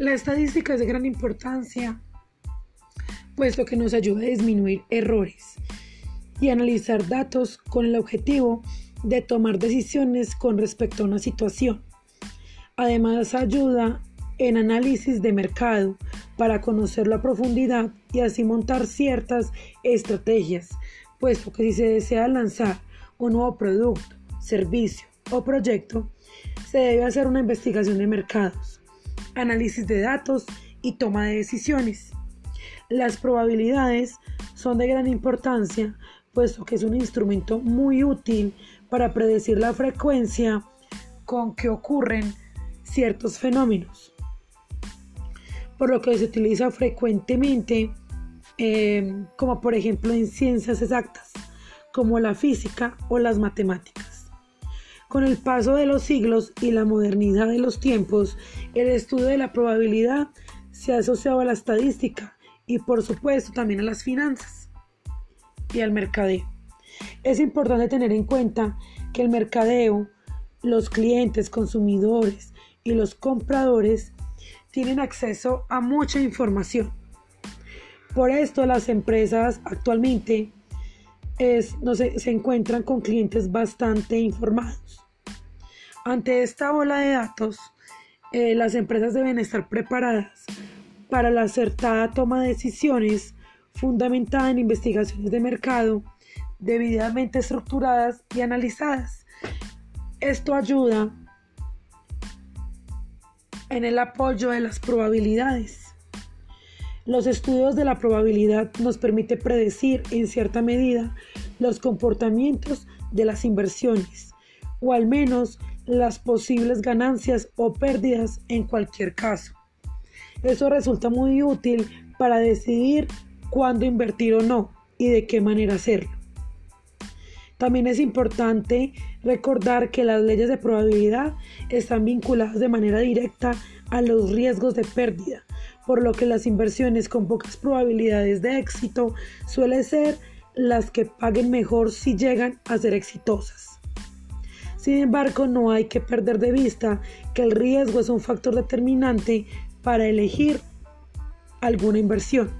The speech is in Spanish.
La estadística es de gran importancia, puesto que nos ayuda a disminuir errores y analizar datos con el objetivo de tomar decisiones con respecto a una situación. Además, ayuda en análisis de mercado para conocerlo a profundidad y así montar ciertas estrategias, puesto que si se desea lanzar un nuevo producto, servicio o proyecto, se debe hacer una investigación de mercados, análisis de datos y toma de decisiones. Las probabilidades son de gran importancia, puesto que es un instrumento muy útil para predecir la frecuencia con que ocurren ciertos fenómenos, por lo que se utiliza frecuentemente eh, como por ejemplo en ciencias exactas, como la física o las matemáticas. Con el paso de los siglos y la modernidad de los tiempos, el estudio de la probabilidad se ha asociado a la estadística y por supuesto también a las finanzas y al mercadeo. Es importante tener en cuenta que el mercadeo, los clientes, consumidores y los compradores tienen acceso a mucha información. Por esto las empresas actualmente no se, encuentran con clientes bastante informados. Ante esta ola de datos, eh, las empresas deben estar preparadas para la acertada toma de decisiones fundamentada en investigaciones de mercado debidamente estructuradas y analizadas. Esto ayuda en el apoyo de las probabilidades. Los estudios de la probabilidad nos permite predecir en cierta medida los comportamientos de las inversiones o al menos las posibles ganancias o pérdidas en cualquier caso. Eso resulta muy útil para decidir cuándo invertir o no y de qué manera hacerlo. También es importante recordar que las leyes de probabilidad están vinculadas de manera directa a los riesgos de pérdida, por lo que las inversiones con pocas probabilidades de éxito suelen ser las que paguen mejor si llegan a ser exitosas. Sin embargo, no hay que perder de vista que el riesgo es un factor determinante para elegir alguna inversión.